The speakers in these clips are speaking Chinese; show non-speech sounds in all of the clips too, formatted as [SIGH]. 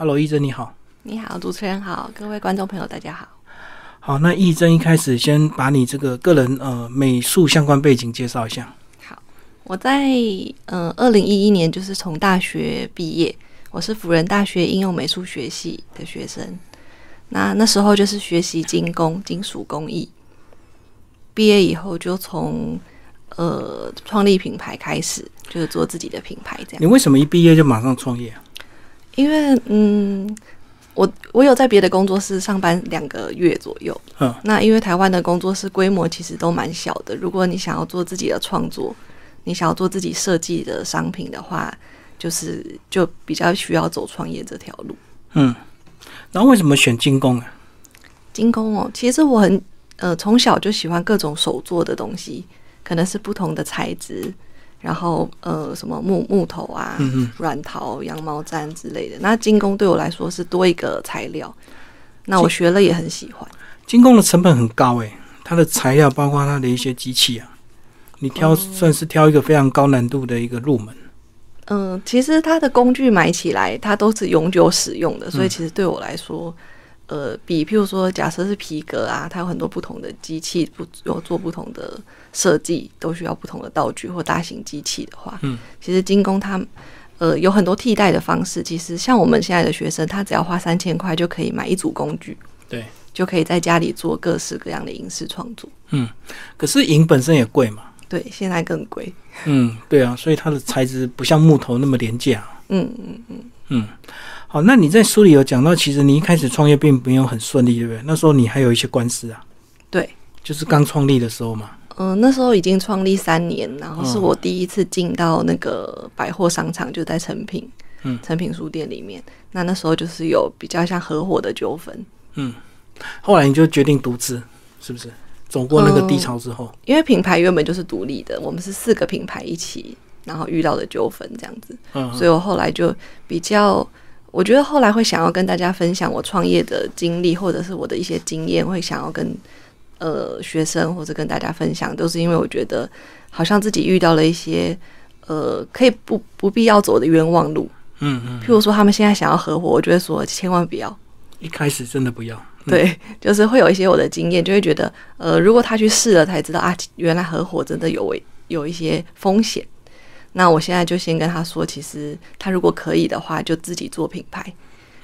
Hello，义珍你好。你好，主持人好，各位观众朋友大家好。好，那义珍一开始先把你这个个人呃美术相关背景介绍一下。好，我在呃二零一一年就是从大学毕业，我是辅仁大学应用美术学系的学生。那那时候就是学习精工、金属工艺。毕业以后就从呃创立品牌开始，就是做自己的品牌这样。你为什么一毕业就马上创业啊？因为嗯，我我有在别的工作室上班两个月左右。嗯，那因为台湾的工作室规模其实都蛮小的，如果你想要做自己的创作，你想要做自己设计的商品的话，就是就比较需要走创业这条路。嗯，然后为什么选精工啊？精工哦，其实我很呃从小就喜欢各种手做的东西，可能是不同的材质，然后呃什么木木头啊、软陶、羊毛毡之类的。那精工对我来说是多一个材料，那我学了也很喜欢。精工的成本很高诶，它的材料包括它的一些机器啊，你挑算是挑一个非常高难度的一个入门。嗯，其实它的工具买起来，它都是永久使用的，所以其实对我来说，呃，比譬如说，假设是皮革啊，它有很多不同的机器，不有做不同的设计，都需要不同的道具或大型机器的话，嗯，其实精工它呃有很多替代的方式。其实像我们现在的学生，他只要花三千块就可以买一组工具，对，就可以在家里做各式各样的影视创作。嗯可是银本身也贵嘛。对，现在更贵。嗯，对啊，所以它的材质不像木头那么廉价。嗯嗯嗯，嗯，好，那你在书里有讲到，其实你一开始创业并没有很顺利，对不对？那时候你还有一些官司啊，对。就是刚创立的时候嘛。嗯、那时候已经创立三年，然后是嗯我第一次进到那个百货商场，就在成品，嗯成品书店里面。那那时候就是有比较像合伙的纠纷，嗯后来你就决定独资，是不是？走过那个低潮之后，因为品牌原本就是独立的，我们是四个品牌一起，然后遇到的纠纷这样子，嗯，所以我后来就比较，我觉得后来会想要跟大家分享我创业的经历，或者是我的一些经验，会想要跟呃学生或者跟大家分享，都是因为我觉得好像自己遇到了一些呃可以不不必要走的冤枉路。嗯嗯，譬如说，他们现在想要合伙，我就会说千万不要。一开始真的不要，嗯对，就是会有一些我的经验，就会觉得，呃，如果他去试了才知道啊，原来合伙真的有危有一些风险。那我现在就先跟他说，其实他如果可以的话，就自己做品牌，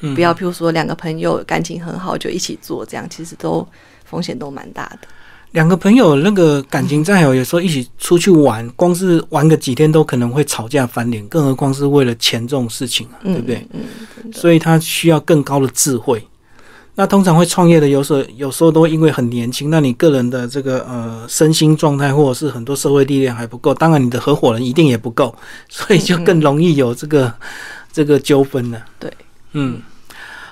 嗯不要譬如说两个朋友感情很好就一起做，这样其实都风险都蛮大的。两个朋友那个感情再好，有时候一起出去玩，光是玩个几天都可能会吵架翻脸，更何况是为了钱这种事情啊，嗯，对不对？嗯。所以他需要更高的智慧。那通常会创业的，有时候有时候都因为很年轻，那你个人的这个呃身心状态，或者是很多社会历练还不够，当然你的合伙人一定也不够，所以就更容易有这个、这个纠纷了。对，嗯，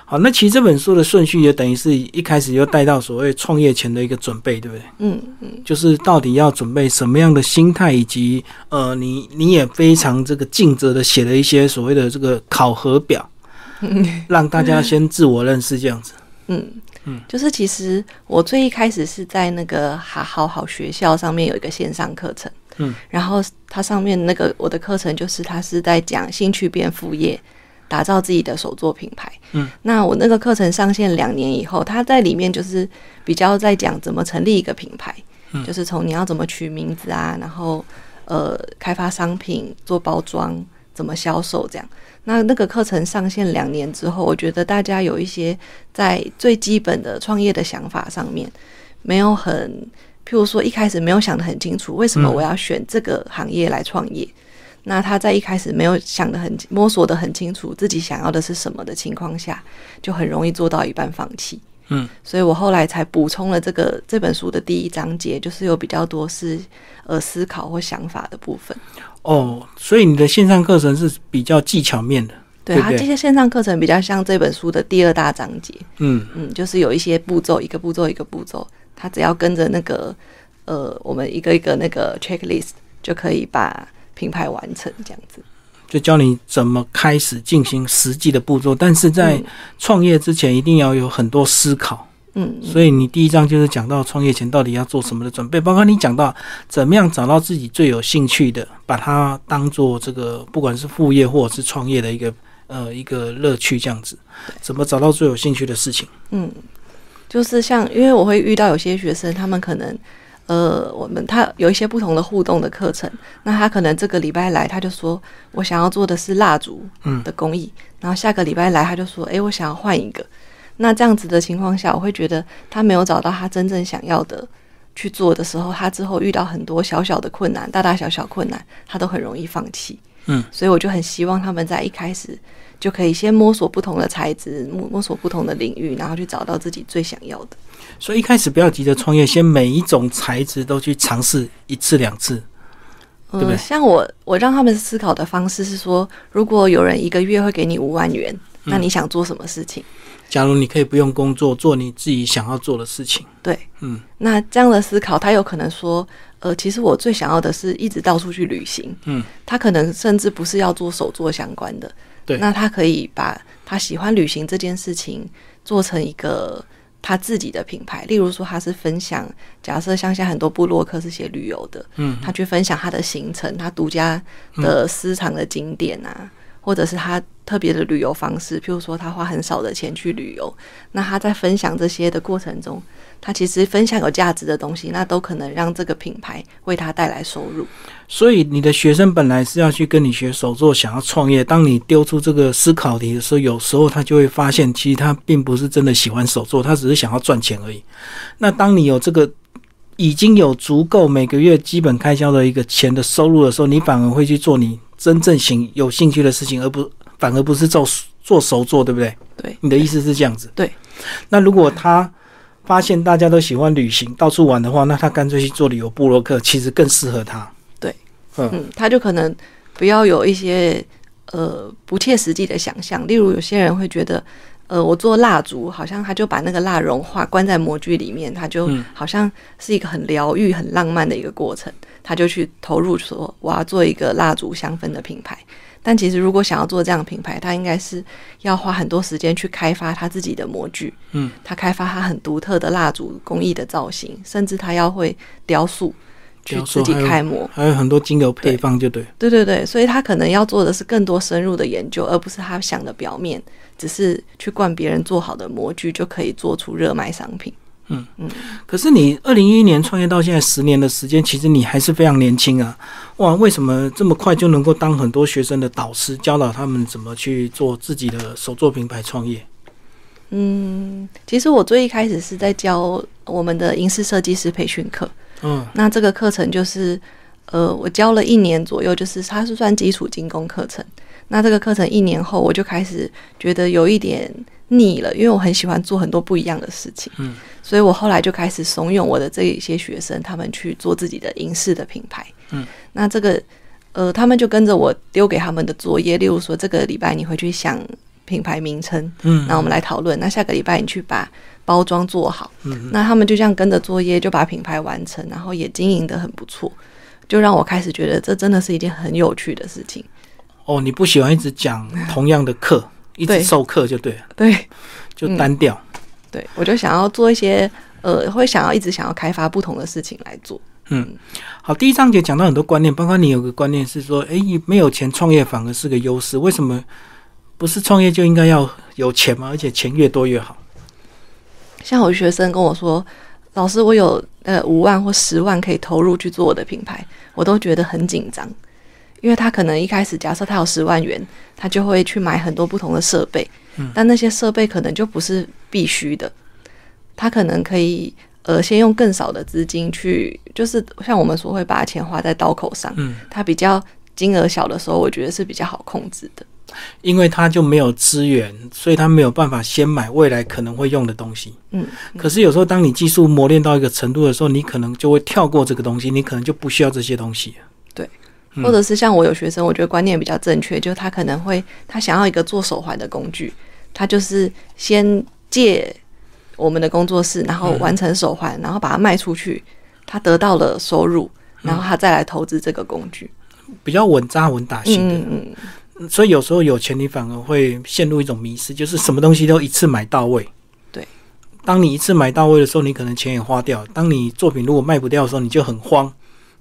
好，那其实这本书的顺序也等于是一开始就带到所谓创业前的一个准备，对不对？嗯嗯，就是到底要准备什么样的心态，以及呃，你你也非常这个尽责的写了一些所谓的这个考核表，[LAUGHS] 让大家先自我认识这样子。嗯嗯。就是其实我最一开始是在那个好好好学校上面有一个线上课程，嗯，然后它上面那个我的课程就是它是在讲兴趣变副业，打造自己的手作品牌，嗯，那我那个课程上线两年以后，它在里面就是比较在讲怎么成立一个品牌，嗯就是从你要怎么取名字啊，然后呃开发商品、做包装、怎么销售这样。那那个课程上线两年之后，我觉得大家有一些在最基本的创业的想法上面没有很，譬如说一开始没有想得很清楚，为什么我要选这个行业来创业？那他在一开始没有想得很摸索得很清楚自己想要的是什么的情况下，就很容易做到一半放弃。嗯，所以我后来才补充了这个这本书的第一章节，就是有比较多是呃思考或想法的部分。哦，所以你的线上课程是比较技巧面的。对，对不对它这些线上课程比较像这本书的第二大章节，嗯嗯，就是有一些步骤，一个步骤一个步骤，它只要跟着那个呃，我们一个一个那个 checklist 就可以把品牌完成这样子。就教你怎么开始进行实际的步骤，但是在嗯创业之前一定要有很多思考。嗯，嗯所以你第一章就是讲到创业前到底要做什么的准备，包括你讲到怎么样找到自己最有兴趣的，把它当做这个不管是副业或者是创业的一个呃一个乐趣这样子。怎么找到最有兴趣的事情？嗯，就是像因为我会遇到有些学生，他们可能呃，我们他有一些不同的互动的课程，那他可能这个礼拜来，他就说我想要做的是蜡烛的工艺，然后下个礼拜来，他就说，诶，我想要换一个。那这样子的情况下，我会觉得他没有找到他真正想要的去做的时候，他之后遇到很多小小的困难，大大小小困难，他都很容易放弃。嗯，所以我就很希望他们在一开始就可以先摸索不同的材质，摸摸索不同的领域，然后去找到自己最想要的。所以一开始不要急着创业，先每一种材质都去尝试一次两次，对不对？像我，我让他们思考的方式是说，如果有人一个月会给你五万元，那你想做什么事情？假如你可以不用工作，做你自己想要做的事情，对，嗯，那这样的思考，他有可能说，呃，其实我最想要的是一直到处去旅行，嗯，他可能甚至不是要做手作相关的，对，那他可以把他喜欢旅行这件事情做成一个他自己的品牌，例如说他是分享，假设像现在很多部落客是写旅游的，嗯，他去分享他的行程，他独家的私藏的景点啊。或者是他特别的旅游方式，譬如说他花很少的钱去旅游，那他在分享这些的过程中，他其实分享有价值的东西，那都可能让这个品牌为他带来收入。所以你的学生本来是要去跟你学手作，想要创业。当你丢出这个思考题的时候，有时候他就会发现，其实他并不是真的喜欢手作，他只是想要赚钱而已。那当你有这个已经有足够每个月基本开销的一个钱的收入的时候，你反而会去做你。真正兴有兴趣的事情，而不反而不是做做手做，对不对？对，你的意思是这样子。对，那如果他发现大家都喜欢旅行、到处玩的话，那他干脆去做旅游部落客，其实更适合他。对，嗯，他就可能不要有一些呃不切实际的想象，例如有些人会觉得。呃，我做蜡烛，好像他就把那个蜡融化，关在模具里面，他就好像是一个很疗愈、很浪漫的一个过程，他就去投入说我要做一个蜡烛香氛的品牌。但其实如果想要做这样的品牌，他应该是要花很多时间去开发他自己的模具，嗯，他开发他很独特的蜡烛工艺的造型，甚至他要会雕塑。去自己开模，还有很多精油配方，就对。对对对，所以他可能要做的是更多深入的研究，而不是他想的表面，只是去灌别人做好的模具就可以做出热卖商品。嗯嗯。可是你二零一一年创业到现在十年的时间，其实你还是非常年轻啊！哇，为什么这么快就能够当很多学生的导师，教导他们怎么去做自己的手作品牌创业？嗯，其实我最一开始是在教我们的影视设计师培训课。嗯，那这个课程就是，呃，我教了一年左右，就是它是算基础精工课程。那这个课程一年后，我就开始觉得有一点腻了，因为我很喜欢做很多不一样的事情。嗯，所以我后来就开始怂恿我的这一些学生，他们去做自己的影视的品牌。嗯，那这个，呃，他们就跟着我丢给他们的作业，例如说这个礼拜你回去想品牌名称，嗯，那我们来讨论。那下个礼拜你去把。包装做好，嗯，那他们就这样跟着作业，就把品牌完成，然后也经营的很不错，就让我开始觉得这真的是一件很有趣的事情。哦，你不喜欢一直讲同样的课，一直授课就对了，对，就单调。对，我就想要做一些，呃，会想要一直想要开发不同的事情来做。嗯，好，第一章节讲到很多观念，包括你有个观念是说，哎，没有钱创业反而是个优势，为什么不是创业就应该要有钱吗？而且钱越多越好。像我学生跟我说：“老师，我有呃五万或十万可以投入去做我的品牌，我都觉得很紧张，因为他可能一开始假设他有十万元，他就会去买很多不同的设备，但那些设备可能就不是必须的，他可能可以呃先用更少的资金去，就是像我们说会把钱花在刀口上，嗯，他比较金额小的时候，我觉得是比较好控制的。”因为他就没有资源，所以他没有办法先买未来可能会用的东西。嗯，可是有时候当你技术磨练到一个程度的时候，你可能就会跳过这个东西，你可能就不需要这些东西。对，或者是像我有学生，我觉得观念比较正确，就他可能会他想要一个做手环的工具，他就是先借我们的工作室，然后完成手环，然后把它卖出去，他得到了收入，然后他再来投资这个工具，比较稳扎稳打型的。嗯嗯。所以有时候有钱，你反而会陷入一种迷失，就是什么东西都一次买到位。对，当你一次买到位的时候，你可能钱也花掉。当你作品如果卖不掉的时候，你就很慌，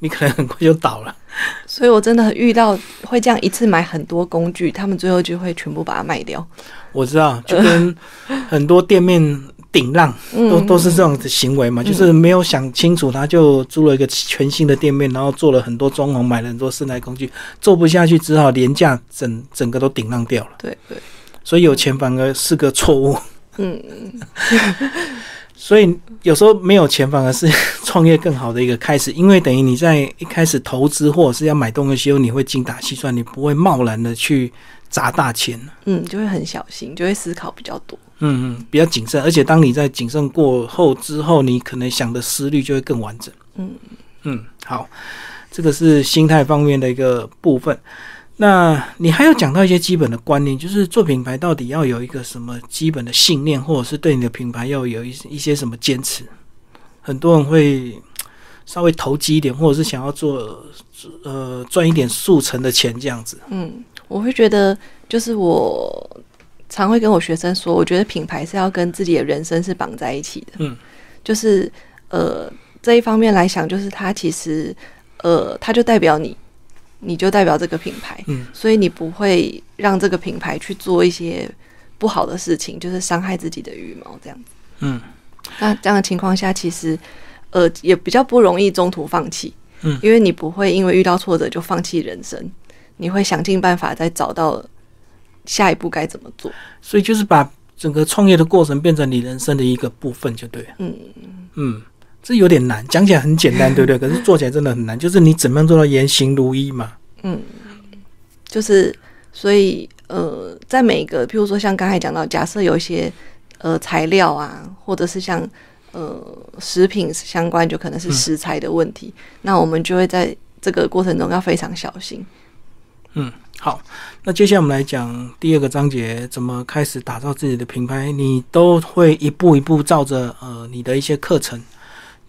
你可能很快就倒了。所以我真的遇到会这样一次买很多工具，他们最后就会全部把它卖掉。我知道，就跟很多店面顶浪都都是这种的行为嘛，就是没有想清楚，他就租了一个全新的店面，然后做了很多装潢，买了很多室内工具，做不下去，只好廉价整整个都顶浪掉了。对对，所以有钱反而是个错误。嗯，[LAUGHS] 所以有时候没有钱反而是 [LAUGHS] 创业更好的一个开始，因为等于你在一开始投资或者是要买东西时候，你会精打细算，你不会贸然的去砸大钱。嗯，就会很小心，就会思考比较多。嗯嗯，比较谨慎，而且当你在谨慎过后之后，你可能想的思虑就会更完整。嗯嗯，好，这个是心态方面的一个部分。那你还有讲到一些基本的观念，就是做品牌到底要有一个什么基本的信念，或者是对你的品牌要有一一些什么坚持。很多人会稍微投机一点，或者是想要做呃赚一点速成的钱这样子。嗯，我会觉得就是我常会跟我学生说，我觉得品牌是要跟自己的人生是绑在一起的。嗯，就是呃这一方面来想，就是它其实呃它就代表你。你就代表这个品牌，嗯，所以你不会让这个品牌去做一些不好的事情，就是伤害自己的羽毛这样子。嗯，那这样的情况下，其实呃也比较不容易中途放弃，嗯，因为你不会因为遇到挫折就放弃人生，你会想尽办法再找到下一步该怎么做。所以就是把整个创业的过程变成你人生的一个部分，就对了。嗯嗯。这有点难，讲起来很简单，对不对？[LAUGHS] 可是做起来真的很难。就是你怎么样做到言行如一嘛？嗯，就是所以呃，在每个，譬如说像刚才讲到，假设有一些呃材料啊，或者是像呃食品相关，就可能是食材的问题，那我们就会在这个过程中要非常小心。嗯，好，那接下来我们来讲第二个章节，怎么开始打造自己的品牌？你都会一步一步照着呃你的一些课程。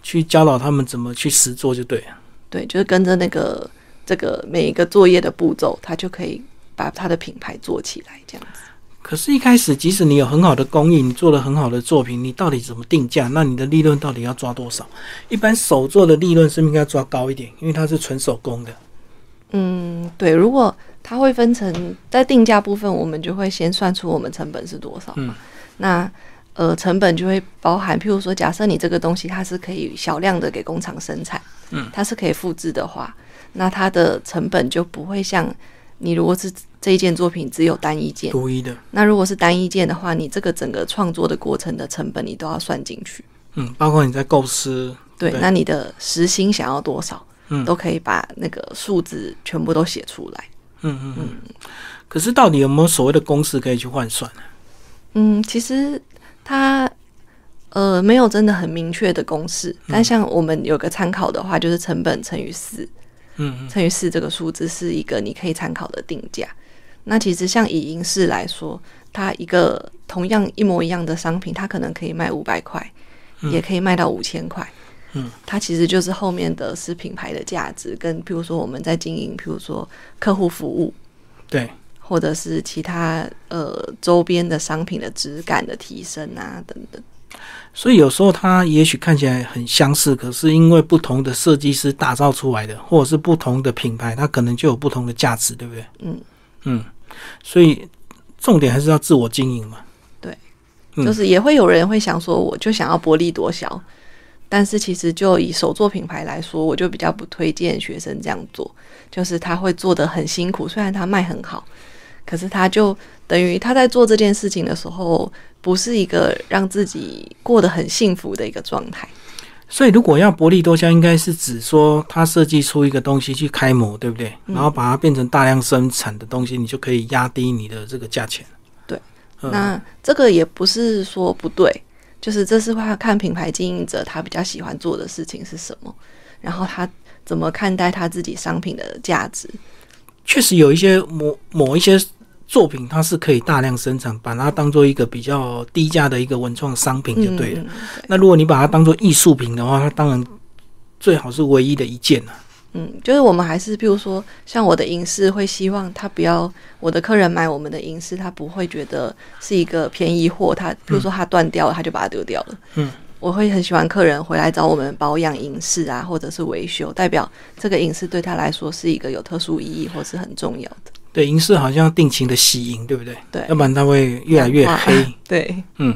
去教导他们怎么去实做就对了。对，就是跟着那个这个每一个作业的步骤，他就可以把他的品牌做起来这样子。可是，一开始即使你有很好的工艺，你做了很好的作品，你到底怎么定价？那你的利润到底要抓多少？一般手做的利润是不是应该抓高一点？因为它是纯手工的。嗯，对。如果它会分成在定价部分，我们就会先算出我们成本是多少。嗯，那。呃，成本就会包含，譬如说，假设你这个东西它是可以小量的给工厂生产，嗯，它是可以复制的话，那它的成本就不会像你如果是这一件作品只有单一件，独一的，那如果是单一件的话，你这个整个创作的过程的成本你都要算进去，嗯，包括你在构思，对，那你的时薪想要多少，嗯，都可以把那个数字全部都写出来，嗯嗯嗯。可是到底有没有所谓的公式可以去换算呢？嗯，其实。它呃没有真的很明确的公式，但像我们有个参考的话，就是成本乘以四，嗯，乘以四这个数字是一个你可以参考的定价。那其实像以银饰来说，它一个同样一模一样的商品，它可能可以卖五百块，也可以卖到五千块。嗯，它其实就是后面的是品牌的价值，跟譬如说我们在经营，譬如说客户服务，对。或者是其他呃周边的商品的质感的提升啊等等，所以有时候它也许看起来很相似，可是因为不同的设计师打造出来的，或者是不同的品牌，它可能就有不同的价值，对不对？嗯嗯，所以重点还是要自我经营嘛。对，就是也会有人会想说，我就想要薄利多销。但是其实就以手作品牌来说，我就比较不推荐学生这样做，就是他会做的很辛苦，虽然他卖很好，可是他就等于他在做这件事情的时候，不是一个让自己过得很幸福的一个状态。所以如果要薄利多销，应该是指说他设计出一个东西去开模，对不对？然后把它变成大量生产的东西，你就可以压低你的这个价钱。对，那这个也不是说不对。就是这是话看品牌经营者他比较喜欢做的事情是什么，然后他怎么看待他自己商品的价值。确实有一些某某一些作品，它是可以大量生产，把它当做一个比较低价的一个文创商品就对了。那如果你把它当做艺术品的话，它当然最好是唯一的一件了。嗯，就是我们还是，比如说，像我的银饰，会希望他不要我的客人买我们的银饰，他不会觉得是一个便宜货。他比如说他断掉了，他就把它丢掉了。嗯，我会很喜欢客人回来找我们保养影视啊，或者是维修，代表这个影视对他来说是一个有特殊意义或是很重要的。对，银饰好像定期的吸银，对不对？对要不然它会越来越黑。[LAUGHS] 对，嗯，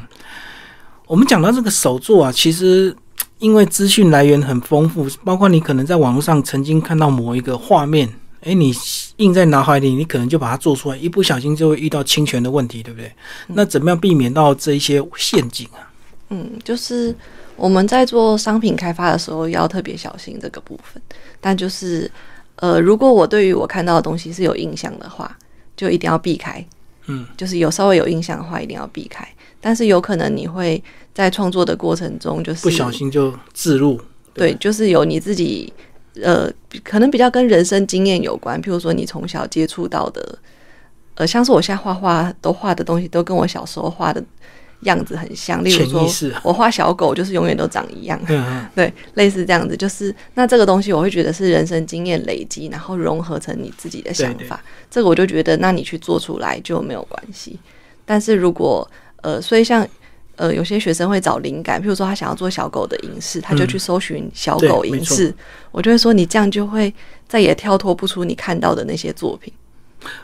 我们讲到这个手作啊，其实因为资讯来源很丰富，包括你可能在网络上曾经看到某一个画面，哎，你印在脑海里，你可能就把它做出来，一不小心就会遇到侵权的问题，对不对？那怎么样避免到这一些陷阱啊？嗯，就是我们在做商品开发的时候要特别小心这个部分。但就是，呃，如果我对于我看到的东西是有印象的话，就一定要避开。嗯，就是有稍微有印象的话，一定要避开。但是有可能你会在创作的过程中，就是不小心就自入，对，就是有你自己呃，可能比较跟人生经验有关，譬如说你从小接触到的，呃，像是我现在画画都画的东西，都跟我小时候画的样子很像。例如说我画小狗就是永远都长一样，[LAUGHS] 对，类似这样子，就是那这个东西我会觉得是人生经验累积，然后融合成你自己的想法。这个我就觉得，那你去做出来就没有关系。但是如果呃，所以像呃，有些学生会找灵感，譬如说他想要做小狗的影视，他就去搜寻小狗影视，我就会说你这样就会再也跳脱不出你看到的那些作品。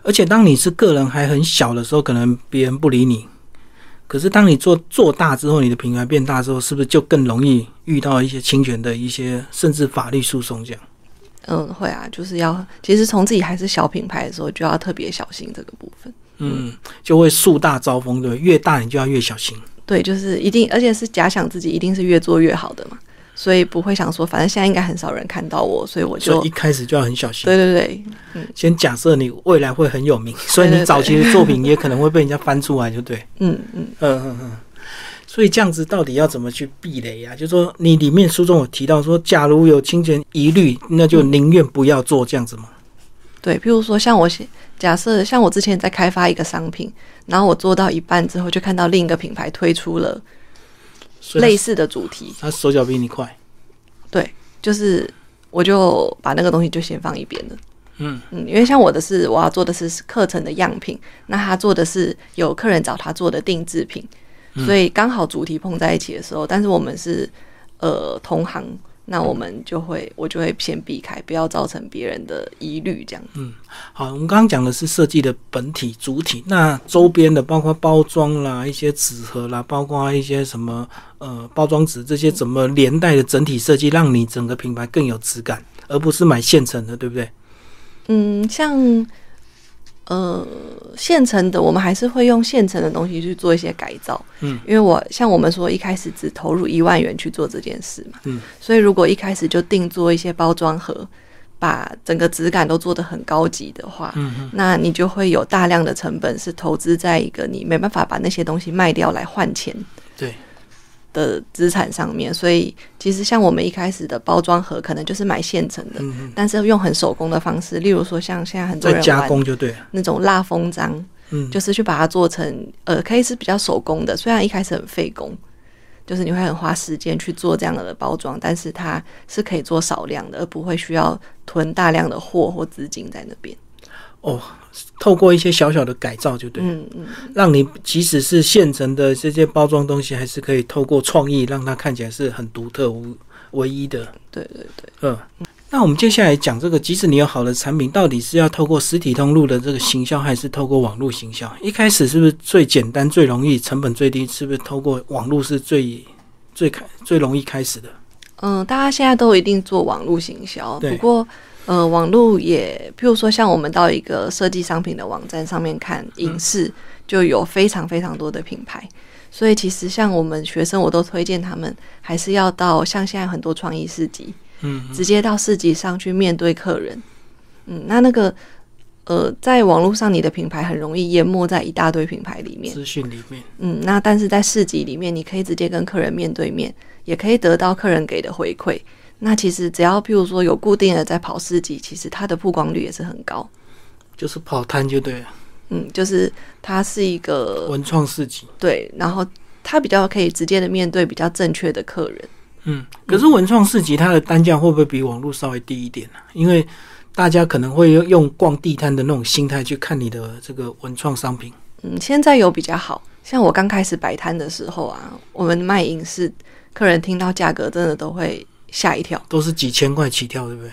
而且当你是个人还很小的时候，可能别人不理你。可是当你做做大之后，你的品牌变大之后，是不是就更容易遇到一些侵权的一些甚至法律诉讼这样？嗯，会啊，就是要其实从自己还是小品牌的时候，就要特别小心这个部分。嗯，就会树大招风，对对？越大你就要越小心。对，就是一定，而且是假想自己一定是越做越好的嘛，所以不会想说，反正现在应该很少人看到我，所以我就一开始就要很小心。对对对，嗯先假设你未来会很有名，所以你早期的作品也可能会被人家翻出来，就对。嗯嗯，嗯嗯嗯。所以这样子到底要怎么去避雷啊？就说你里面书中有提到说，假如有侵权疑虑，那就宁愿不要做这样子嘛。对，譬如说像我现假设像我之前在开发一个商品，然后我做到一半之后，就看到另一个品牌推出了类似的主题，他手脚比你快。对，就是我就把那个东西就先放一边了。嗯嗯，因为像我的是我要做的是课程的样品，那他做的是有客人找他做的定制品，所以刚好主题碰在一起的时候，但是我们是呃同行，那我们就会我就会先避开，不要造成别人的疑虑，这样。嗯好，我们刚刚讲的是设计的本体主体，那周边的包括包装啦、一些纸盒啦，包括一些什么呃包装纸这些，怎么连带的整体设计，让你整个品牌更有质感，而不是买现成的，对不对？嗯，像呃现成的，我们还是会用现成的东西去做一些改造。嗯，因为我像我们说一开始只投入一万元去做这件事嘛，嗯，所以如果一开始就定做一些包装盒，把整个质感都做得很高级的话，嗯那你就会有大量的成本是投资在一个你没办法把那些东西卖掉来换钱。对，的资产上面。所以其实像我们一开始的包装盒，可能就是买现成的，嗯但是用很手工的方式，例如说像现在很多人加工就对了。那种蜡封章，嗯，就是去把它做成呃，可以是比较手工的，虽然一开始很费工，就是你会很花时间去做这样的包装，但是它是可以做少量的，而不会需要囤大量的货或资金在那边。哦，透过一些小小的改造就对了，嗯嗯，让你即使是现成的这些包装东西，还是可以透过创意让它看起来是很独特、无唯一的。对对对，嗯，那我们接下来讲这个，即使你有好的产品，到底是要透过实体通路的这个行销，还是透过网络行销？一开始是不是最简单、最容易、成本最低？是不是透过网络是最最开最容易开始的？嗯，大家现在都一定做网络行销，对不过。呃，网络也，譬如说，像我们到一个设计商品的网站上面看影视，就有非常非常多的品牌。所以其实像我们学生，我都推荐他们还是要到像现在很多创意市集，嗯，直接到市集上去面对客人。嗯，那那个呃，在网络上你的品牌很容易淹没在一大堆品牌里面。资讯里面，嗯，那但是在市集里面，你可以直接跟客人面对面，也可以得到客人给的回馈。那其实只要譬如说有固定的在跑市集，其实它的曝光率也是很高。就是跑摊就对了，嗯，就是它是一个文创市集。对，然后它比较可以直接的面对比较正确的客人。嗯，可是文创市集它的单价会不会比网络稍微低一点呢、因为大家可能会用用逛地摊的那种心态去看你的这个文创商品。嗯，现在有比较好，像我刚开始摆摊的时候啊，我们卖银饰，客人听到价格真的都会吓一跳，都是几千块起跳，对不对？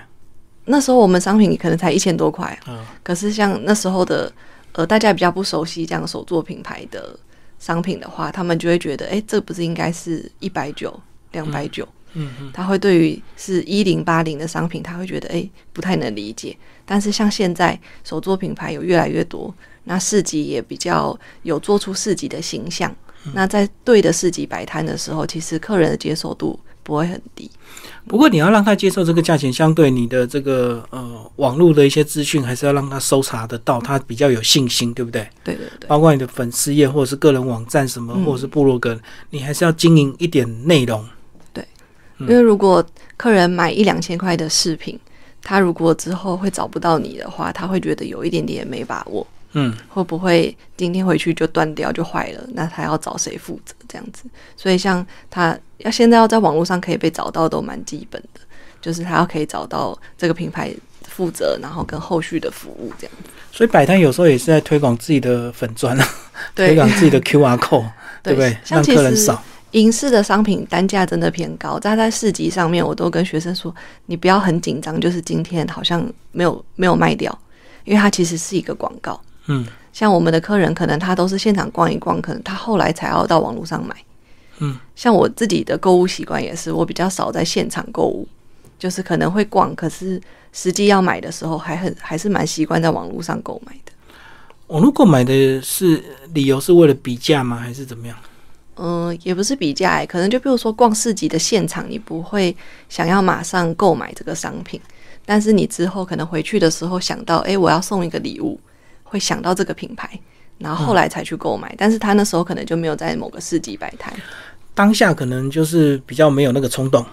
那时候我们商品可能才一千多块，嗯，可是像那时候的呃，大家比较不熟悉这样手作品牌的商品的话，他们就会觉得，哎，这不是应该是一百九、两百九？嗯嗯，他会对于是一零八零的商品，他会觉得哎不太能理解。但是像现在手作品牌有越来越多，那市集也比较有做出市集的形象。那在对的市集摆摊的时候，其实客人的接受度不会很低。不过你要让他接受这个价钱，相对你的这个呃网络的一些资讯，还是要让他搜查得到，他比较有信心，对不对？对对对，包括你的粉丝页或者是个人网站什么，嗯或者是部落格，你还是要经营一点内容。对因为如果客人买一两千块的饰品，他如果之后会找不到你的话，他会觉得有一点点没把握。嗯，会不会今天回去就断掉就坏了？那他要找谁负责这样子？所以像他要现在要在网络上可以被找到都蛮基本的，就是他要可以找到这个品牌负责，然后跟后续的服务这样子。所以摆摊有时候也是在推广自己的粉砖啊，推广自己的 QR code，对不对？让客人扫。银饰的商品单价真的偏高，但在市集上面，我都跟学生说，你不要很紧张，就是今天好像没有没有卖掉，因为它其实是一个广告。嗯像我们的客人，可能他都是现场逛一逛，可能他后来才要到网络上买。嗯，像我自己的购物习惯也是，我比较少在现场购物，就是可能会逛，可是实际要买的时候，还很还是蛮习惯在网络上购买的。网络购买的是理由是为了比价吗？还是怎么样？嗯、也不是比价、欸，可能就比如说逛市集的现场，你不会想要马上购买这个商品，但是你之后可能回去的时候想到，诶，我要送一个礼物，会想到这个品牌，然后后来才去购买，但是他那时候可能就没有在某个市集摆摊。当下可能就是比较没有那个冲动，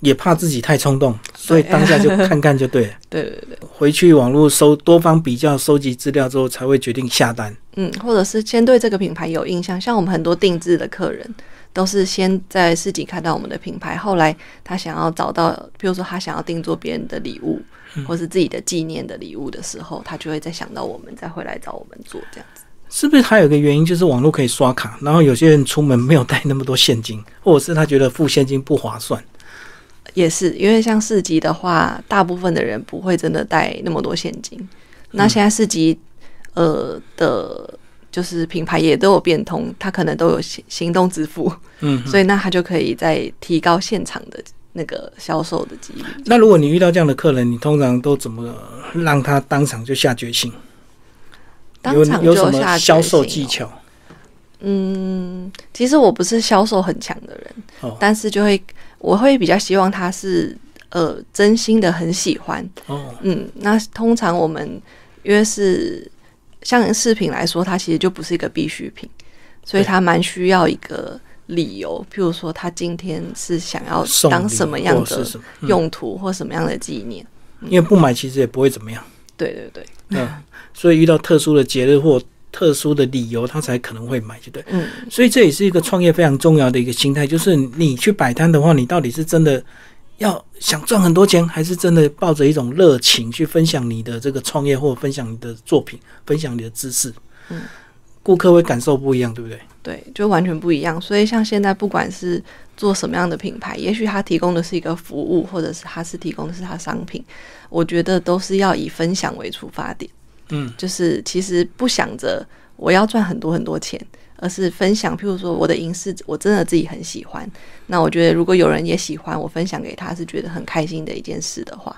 也怕自己太冲动，所以当下就看看就对了。[LAUGHS] 对对对，回去网络搜多方比较、收集资料之后，才会决定下单。嗯，或者是先对这个品牌有印象，像我们很多定制的客人。都是先在市集看到我们的品牌，后来他想要找到，比如说他想要定做别人的礼物，或是自己的纪念的礼物的时候，他就会再想到我们，再回来找我们做这样子。是不是还有一个原因，就是网络可以刷卡，然后有些人出门没有带那么多现金，或者是他觉得付现金不划算。也是因为像市集的话，大部分的人不会真的带那么多现金。那现在市集呃的，就是品牌也都有变通，它可能都有行行动支付，嗯，所以那他就可以再提高现场的那个销售的几率。那如果你遇到这样的客人，你通常都怎么让他当场就下决心？当场有什么就下决销售心哦技巧？嗯，其实我不是销售很强的人，哦但是就会我会比较希望他是呃真心的很喜欢。哦，嗯，那通常我们因为是像饰品来说，它其实就不是一个必需品，所以对它蛮需要一个理由，譬如说他今天是想要当什么样的用途或什么样的纪念。因为不买其实也不会怎么样。对对对，嗯，所以遇到特殊的节日或特殊的理由，他才可能会买，就对。嗯，所以这也是一个创业非常重要的一个心态，就是你去摆摊的话，你到底是真的要想赚很多钱，还是真的抱着一种热情去分享你的这个创业，或者分享你的作品，分享你的知识？嗯，顾客会感受不一样，对不对？对，就完全不一样。所以像现在不管是做什么样的品牌，也许他提供的是一个服务，或者是他是提供的是他商品，我觉得都是要以分享为出发点。嗯，就是其实不想着我要赚很多很多钱，而是分享。譬如说我的银饰，我真的自己很喜欢。那我觉得如果有人也喜欢，我分享给他是觉得很开心的一件事的话，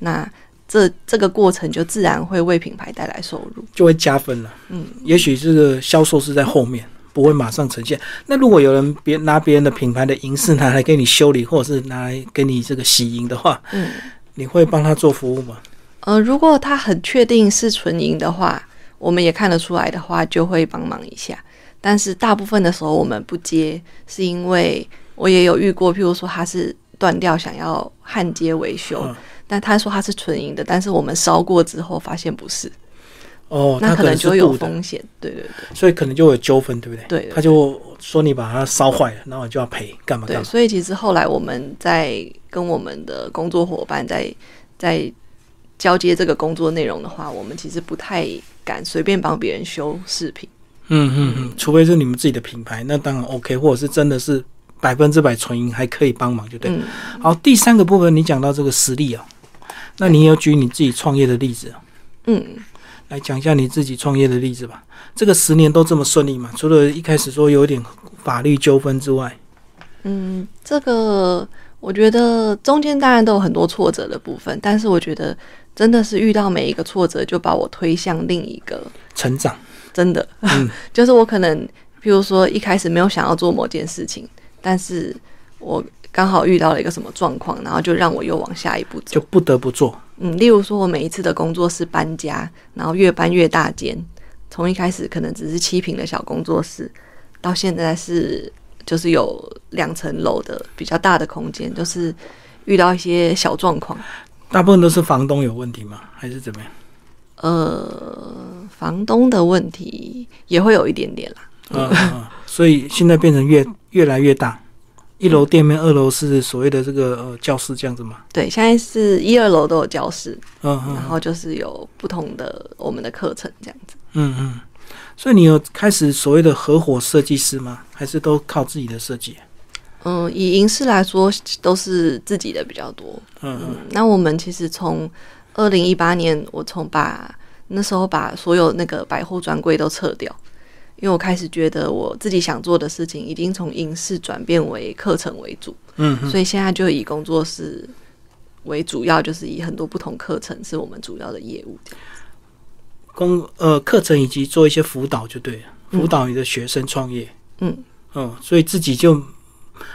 那这这个过程就自然会为品牌带来收入。就会加分了。嗯，也许这个销售是在后面，不会马上呈现。那如果有人别拿别人的品牌的银饰拿来给你修理，或者是拿来给你这个洗银的话，嗯，你会帮他做服务吗？呃，如果他很确定是纯银的话，我们也看得出来的话，就会帮忙一下。但是大部分的时候我们不接，是因为我也有遇过，譬如说他是断掉想要焊接维修，嗯但他说他是纯银的，但是我们烧过之后发现不是，哦，那可能就有，风险。对对对所以可能就有纠纷，对不对？对对他就说你把它烧坏了，然后就要赔，干嘛干对，嘛？所以其实后来我们在跟我们的工作伙伴在在交接这个工作内容的话，我们其实不太敢随便帮别人修饰品。嗯嗯嗯，除非是你们自己的品牌，那当然 OK，或者是真的是百分之百纯银，还可以帮忙，就对。好，第三个部分你讲到这个实力啊，那你也要举你自己创业的例子啊，嗯，来讲一下你自己创业的例子吧。这个十年都这么顺利嘛？除了一开始说有点法律纠纷之外，嗯，这个我觉得中间当然都有很多挫折的部分，但是我觉得真的是遇到每一个挫折，就把我推向另一个成长，真的，嗯 [LAUGHS] 就是我可能，比如说一开始没有想要做某件事情，但是我刚好遇到了一个什么状况，然后就让我又往下一步走。就不得不做。嗯，例如说，我每一次的工作室搬家，然后越搬越大间，从一开始可能只是七平的小工作室，到现在是就是有两层楼的比较大的空间，就是遇到一些小状况。大部分都是房东有问题吗？还是怎么样？呃，房东的问题也会有一点点啦。嗯，所以现在变成越越来越大，一楼店面，二楼是所谓的这个呃教室这样子嘛。对，现在是一二楼都有教室，嗯然后就是有不同的我们的课程这样子。嗯嗯，所以你有开始所谓的合伙设计师吗？还是都靠自己的设计？嗯，以银饰来说，都是自己的比较多。嗯嗯，那我们其实从二零一八年，我从把那时候把所有那个百货专柜都撤掉，因为我开始觉得我自己想做的事情已经从影视转变为课程为主，嗯嗯所以现在就以工作室为主要，就是以很多不同课程是我们主要的业务。工呃课程以及做一些辅导就对了，辅导你的学生创业。嗯嗯，所以自己就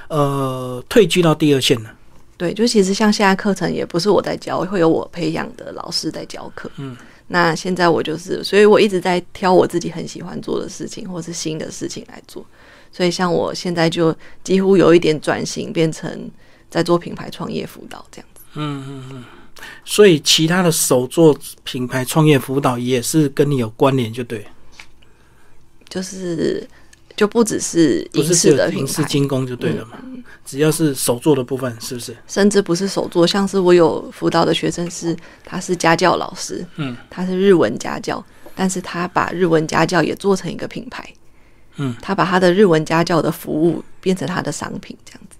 呃退居到第二线了。对，就其实像现在课程也不是我在教，会有我培养的老师在教课。嗯，那现在我就是，所以我一直在挑我自己很喜欢做的事情，或是新的事情来做。所以像我现在就几乎有一点转型，变成在做品牌创业辅导这样子嗯嗯。所以其他的手做品牌创业辅导也是跟你有关联，就对，就是就不只是影视有影视的品牌，精工就对了嘛。只要是手做的部分，是不是？甚至不是手做，像是我有辅导的学生是他是家教老师，嗯，他是日文家教，但是他把日文家教也做成一个品牌，嗯，他把他的日文家教的服务变成他的商品，这样子。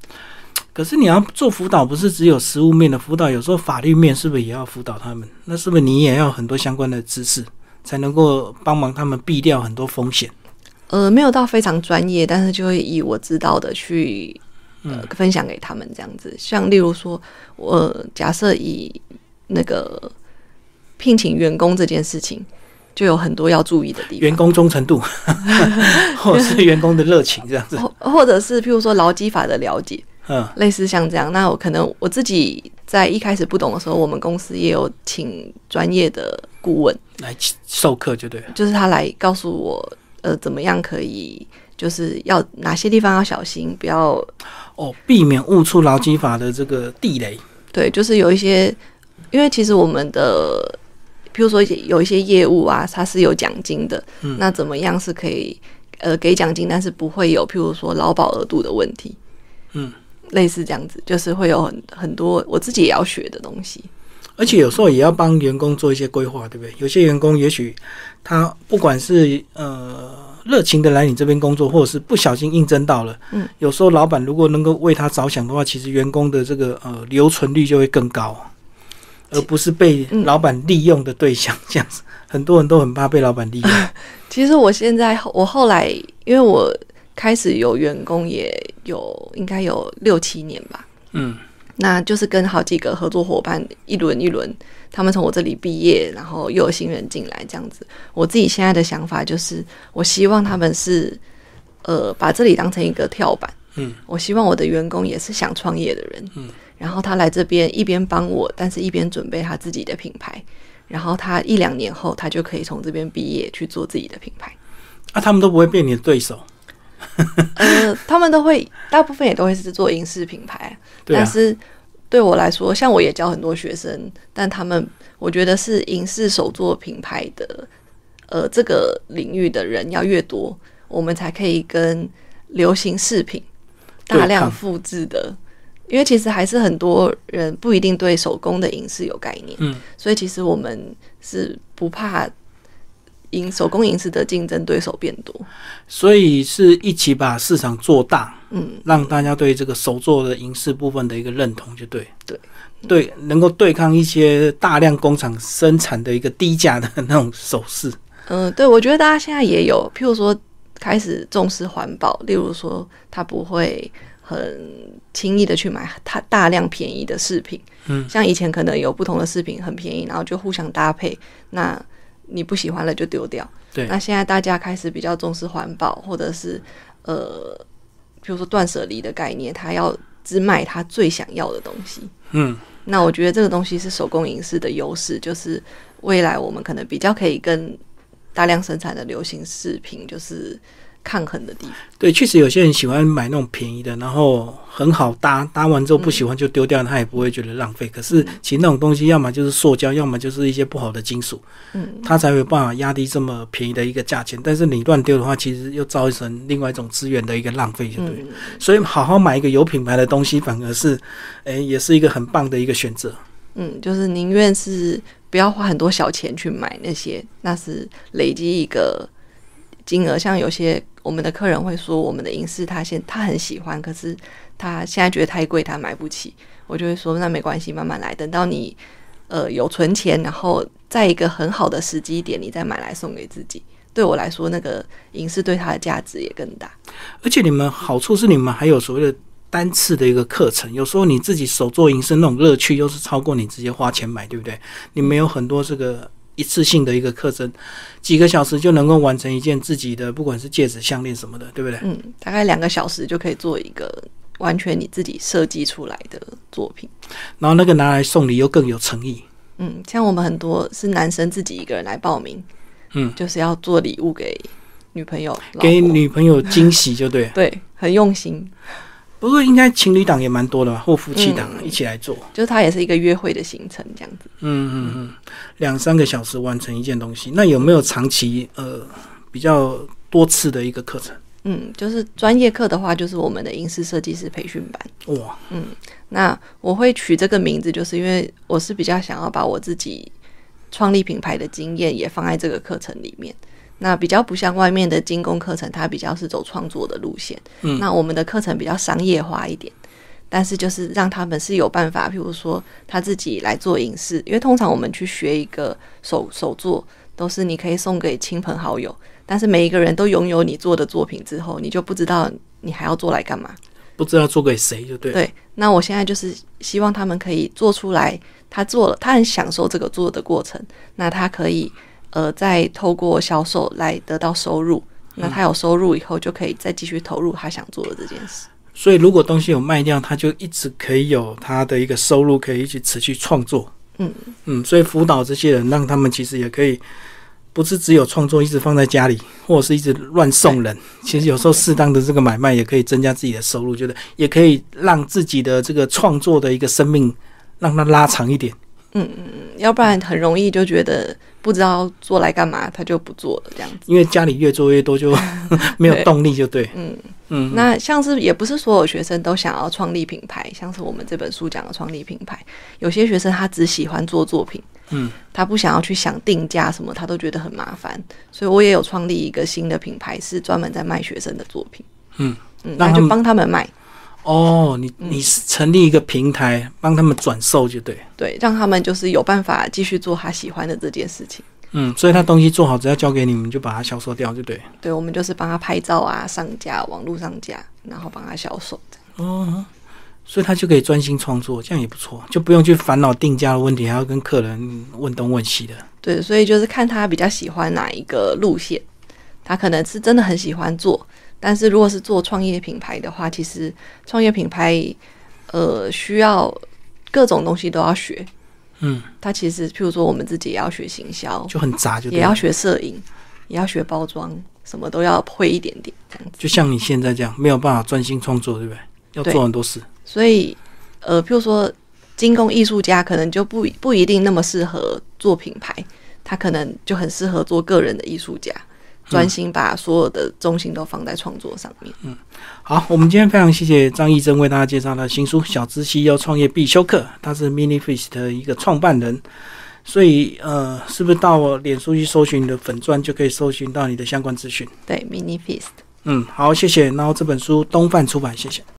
可是你要做辅导，不是只有实物面的辅导，有时候法律面是不是也要辅导他们？那是不是你也要很多相关的知识，才能够帮忙他们避掉很多风险？呃，没有到非常专业，但是就会以我知道的去呃、分享给他们这样子。像例如说，我假设以那个聘请员工这件事情，就有很多要注意的地方。员工忠诚度，[LAUGHS] 或者是员工的热情这样子。或或者是譬如说劳基法的了解，嗯类似像这样。那我可能我自己在一开始不懂的时候，我们公司也有请专业的顾问，来授课就对了。就是他来告诉我，呃，怎么样可以，就是要哪些地方要小心，不要哦，避免误触劳基法的这个地雷。对，就是有一些，因为其实我们的，譬如说有一些业务啊，它是有奖金的，嗯。那怎么样是可以呃给奖金，但是不会有譬如说劳保额度的问题，嗯，类似这样子，就是会有很很多我自己也要学的东西，而且有时候也要帮员工做一些规划，对不对？有些员工也许他不管是呃热情的来你这边工作，或者是不小心应征到了，嗯，有时候老板如果能够为他着想的话，其实员工的这个呃留存率就会更高，而不是被嗯老板利用的对象。这样子，很多人都很怕被老板利用。[LAUGHS] 其实我现在我后来，因为我开始有员工也有应该有六七年吧，嗯那就是跟好几个合作伙伴一轮一轮，他们从我这里毕业，然后又有新人进来这样子。我自己现在的想法就是，我希望他们是呃把这里当成一个跳板。嗯，我希望我的员工也是想创业的人。嗯，然后他来这边一边帮我，但是一边准备他自己的品牌。然后他一两年后，他就可以从这边毕业去做自己的品牌。啊，他们都不会变你的对手。[LAUGHS] 呃，他们都会，大部分也都会是做影视品牌，对啊。但，是对我来说，像我也教很多学生，但他们我觉得是影视手作品牌的，呃，这个领域的人要越多，我们才可以跟流行饰品大量复制的。因为其实还是很多人不一定对手工的影视有概念，嗯，所以其实我们是不怕银手工银饰的竞争对手变多。所以是一起把市场做大，嗯，让大家对这个手做的银饰部分的一个认同，就对，对，对，能够对抗一些大量工厂生产的一个低价的那种首饰。嗯，对，我觉得大家现在也有，譬如说开始重视环保，例如说他不会很轻易的去买他大量便宜的饰品，嗯，像以前可能有不同的饰品很便宜，然后就互相搭配，那你不喜欢了就丢掉。对那现在大家开始比较重视环保，或者是呃，比如说断舍离的概念，他要只买他最想要的东西。嗯，那我觉得这个东西是手工影视的优势，就是未来我们可能比较可以跟大量生产的流行饰品就是抗衡的地方。对，确实有些人喜欢买那种便宜的，然后很好搭，搭完之后不喜欢就丢掉，他也不会觉得浪费。可是其实那种东西，要么就是塑胶，要么就是一些不好的金属，嗯，它才有办法压低这么便宜的一个价钱。但是你乱丢的话，其实又造成另外一种资源的一个浪费，就对。嗯，所以好好买一个有品牌的东西，反而是，诶，也是一个很棒的一个选择。嗯，就是宁愿是不要花很多小钱去买那些，那是累积一个金额。像有些我们的客人会说，我们的银饰他现他很喜欢，可是他现在觉得太贵，他买不起。我就会说，那没关系，慢慢来，等到你呃有存钱，然后在一个很好的时机点，你再买来送给自己。对我来说，那个银饰对它的价值也更大。而且你们好处是你们还有所谓的单次的一个课程，有时候你自己手做银饰那种乐趣，又是超过你直接花钱买，对不对？你们有很多这个一次性的一个课程，几个小时就能够完成一件自己的，不管是戒指、项链什么的，对不对？嗯，大概两个小时就可以做一个完全你自己设计出来的作品。然后那个拿来送礼又更有诚意。嗯，像我们很多是男生自己一个人来报名，嗯，就是要做礼物给女朋友、给女朋友惊喜，就对。[LAUGHS] 对，很用心。不过应该情侣档也蛮多的吧，或夫妻档嗯一起来做。就是它也是一个约会的行程，这样子。嗯嗯嗯，两三个小时完成一件东西，那有没有长期呃比较多次的一个课程？嗯，就是专业课的话，就是我们的影视设计师培训班。哇，嗯那我会取这个名字，就是因为我是比较想要把我自己创立品牌的经验也放在这个课程里面。那比较不像外面的精工课程，它比较是走创作的路线。嗯那我们的课程比较商业化一点，但是就是让他们是有办法，譬如说他自己来做影视，因为通常我们去学一个手手作，都是你可以送给亲朋好友，但是每一个人都拥有你做的作品之后，你就不知道你还要做来干嘛。不知道做给谁就对。对，那我现在就是希望他们可以做出来，他做了，他很享受这个做的过程，那他可以呃再透过销售来得到收入，那他有收入以后就可以再继续投入他想做的这件事。所以如果东西有卖掉，他就一直可以有他的一个收入，可以一直持续创作。嗯嗯，所以辅导这些人，让他们其实也可以。不是只有创作一直放在家里，或者是一直乱送人。其实有时候适当的这个买卖也可以增加自己的收入，觉得也可以让自己的这个创作的一个生命让它拉长一点。嗯嗯嗯，要不然很容易就觉得不知道做来干嘛，他就不做了这样子。因为家里越做越多，就 [LAUGHS] 没有动力，就对。嗯嗯，那像是也不是所有学生都想要创立品牌，像是我们这本书讲的创立品牌，有些学生他只喜欢做作品，嗯，他不想要去想定价什么，他都觉得很麻烦，所以我也有创立一个新的品牌，是专门在卖学生的作品，嗯嗯，那就帮他们卖，哦，你你是成立一个平台，帮他们转售，就对。对，让他们就是有办法继续做他喜欢的这件事情。嗯，所以他东西做好，只要交给你们，就把它销售掉，就对。对，我们就是帮他拍照啊，上架网络上架，然后帮他销售。哦，所以他就可以专心创作，这样也不错，就不用去烦恼定价的问题，还要跟客人问东问西的。对，所以就是看他比较喜欢哪一个路线，他可能是真的很喜欢做，但是如果是做创业品牌的话，其实创业品牌呃需要各种东西都要学。嗯，它其实譬如说我们自己也要学行销，就很杂，就对也要学摄影，也要学包装，什么都要会一点点这样子。就像你现在这样，没有办法专心创作，对不对？要做很多事。所以呃，譬如说精工艺术家可能就不不一定那么适合做品牌，他可能就很适合做个人的艺术家，专心把所有的重心都放在创作上面。嗯好，我们今天非常谢谢张义珍为大家介绍的新书《小资 CEO 创业必修课》，他是 Mini Fish 的一个创办人。所以呃，是不是到我脸书去搜寻你的粉钻，就可以搜寻到你的相关资讯？对，Mini Feast。嗯，好，谢谢。然后这本书东贩出版，谢谢。